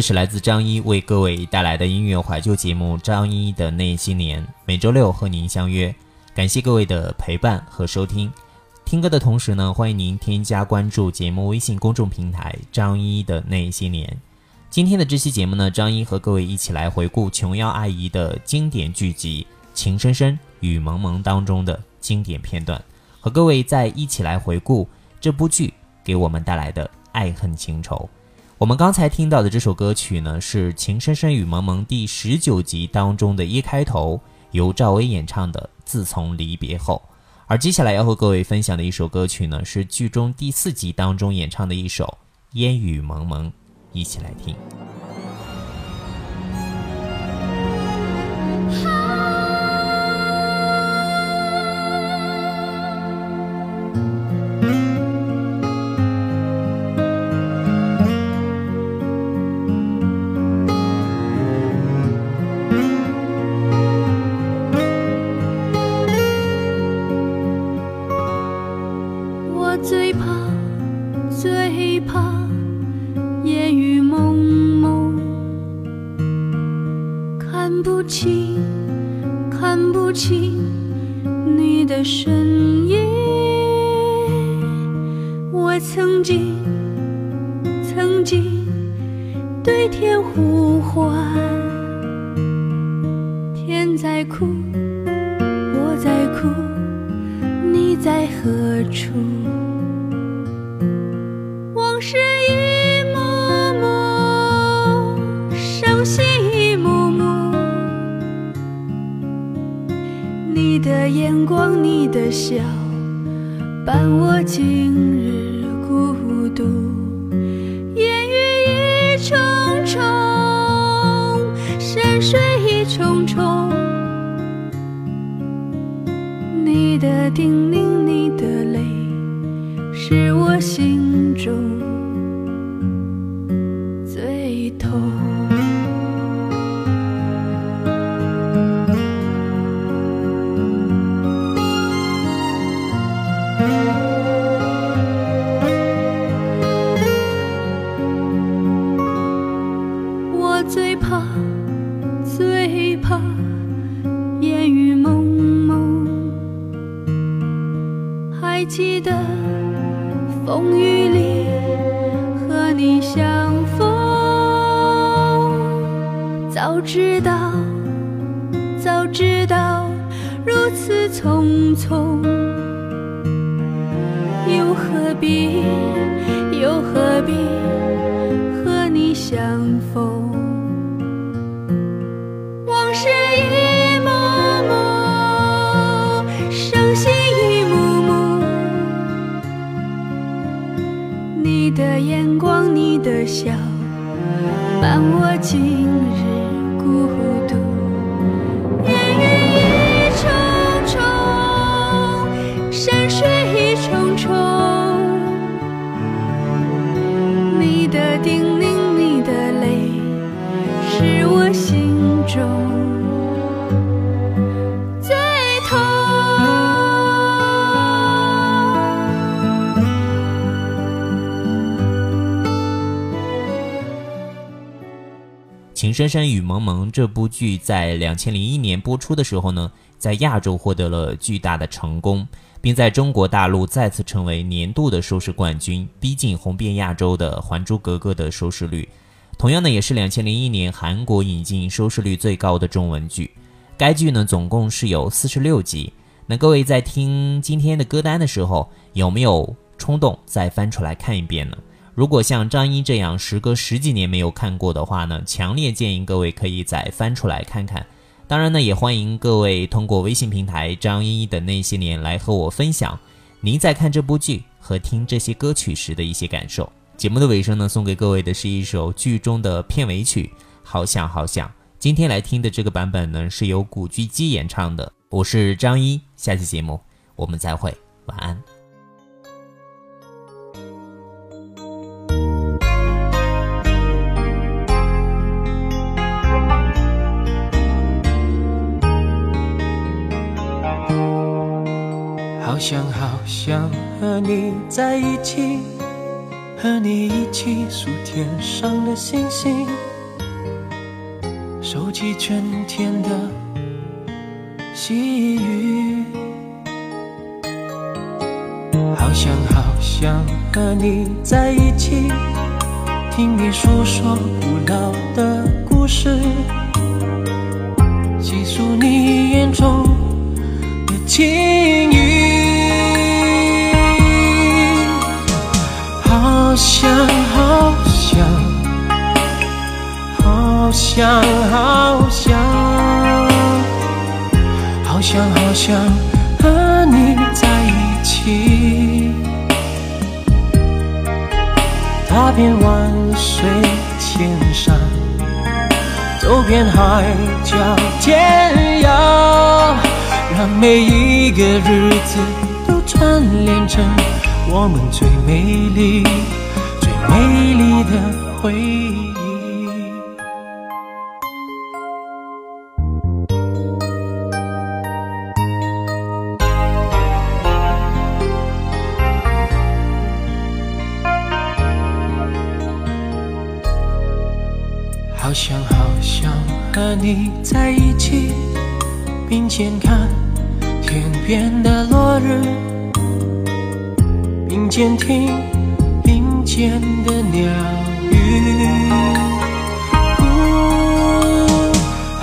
这是来自张一为各位带来的音乐怀旧节目《张一的那些年》，每周六和您相约。感谢各位的陪伴和收听。听歌的同时呢，欢迎您添加关注节目微信公众平台“张一的那些年”。今天的这期节目呢，张一和各位一起来回顾琼瑶阿姨的经典剧集《情深深雨蒙蒙》当中的经典片段，和各位再一起来回顾这部剧给我们带来的爱恨情仇。我们刚才听到的这首歌曲呢，是《情深深雨蒙蒙》第十九集当中的一开头，由赵薇演唱的《自从离别后》。而接下来要和各位分享的一首歌曲呢，是剧中第四集当中演唱的一首《烟雨蒙蒙》，一起来听。我最怕，最怕烟雨蒙蒙，看不清，看不清你的身影。我曾经，曾经对天呼唤，天在哭，我在哭。你在何处？笑，伴我今日还记得风雨里和你相逢，早知道，早知道如此匆匆，又何必，又何必水重重。你的叮咛，你的泪，是我心中情深深雨蒙蒙》这部剧在两千零一年播出的时候呢，在亚洲获得了巨大的成功，并在中国大陆再次成为年度的收视冠军，逼近红遍亚洲的《还珠格格》的收视率。同样呢，也是两千零一年韩国引进收视率最高的中文剧。该剧呢总共是有四十六集。那各位在听今天的歌单的时候，有没有冲动再翻出来看一遍呢？如果像张一这样时隔十几年没有看过的话呢，强烈建议各位可以再翻出来看看。当然呢，也欢迎各位通过微信平台张一的那些年来和我分享您在看这部剧和听这些歌曲时的一些感受。节目的尾声呢，送给各位的是一首剧中的片尾曲《好想好想》。今天来听的这个版本呢，是由古巨基演唱的。我是张一，下期节目我们再会，晚安。好想好想和你在一起。和你一起数天上的星星，收集春天的细雨。好想好想和你在一起，听你诉说古老想好想，好想好想和你在一起，踏遍万水千山，走遍海角天涯，让每一个日子都串联成我们最美丽。最美丽的回忆。并肩看天边的落日，并肩听林。间的鸟语，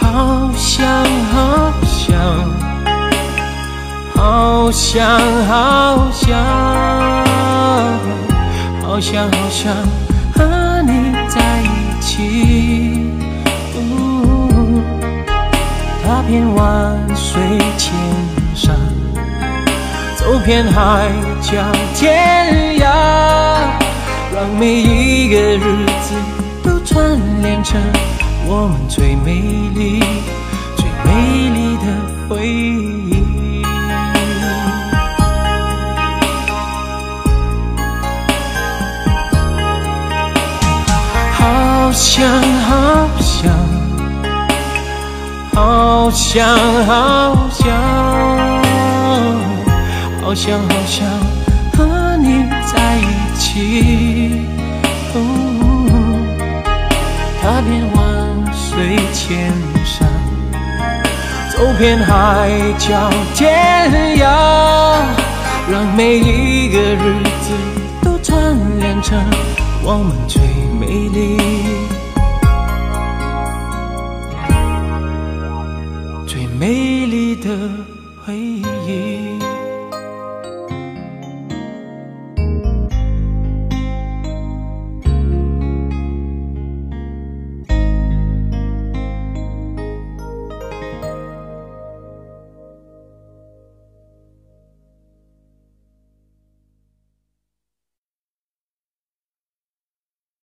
好想好想，好想好想，好想好想走遍海角天涯。让每一个日子都串联成我们最美丽、最美丽的回忆。好想好想，好想好想，好想好想和你在一起。踏遍万水千山，走遍海角天涯，让每一个日子都串联成我们最美丽、最美丽的回忆。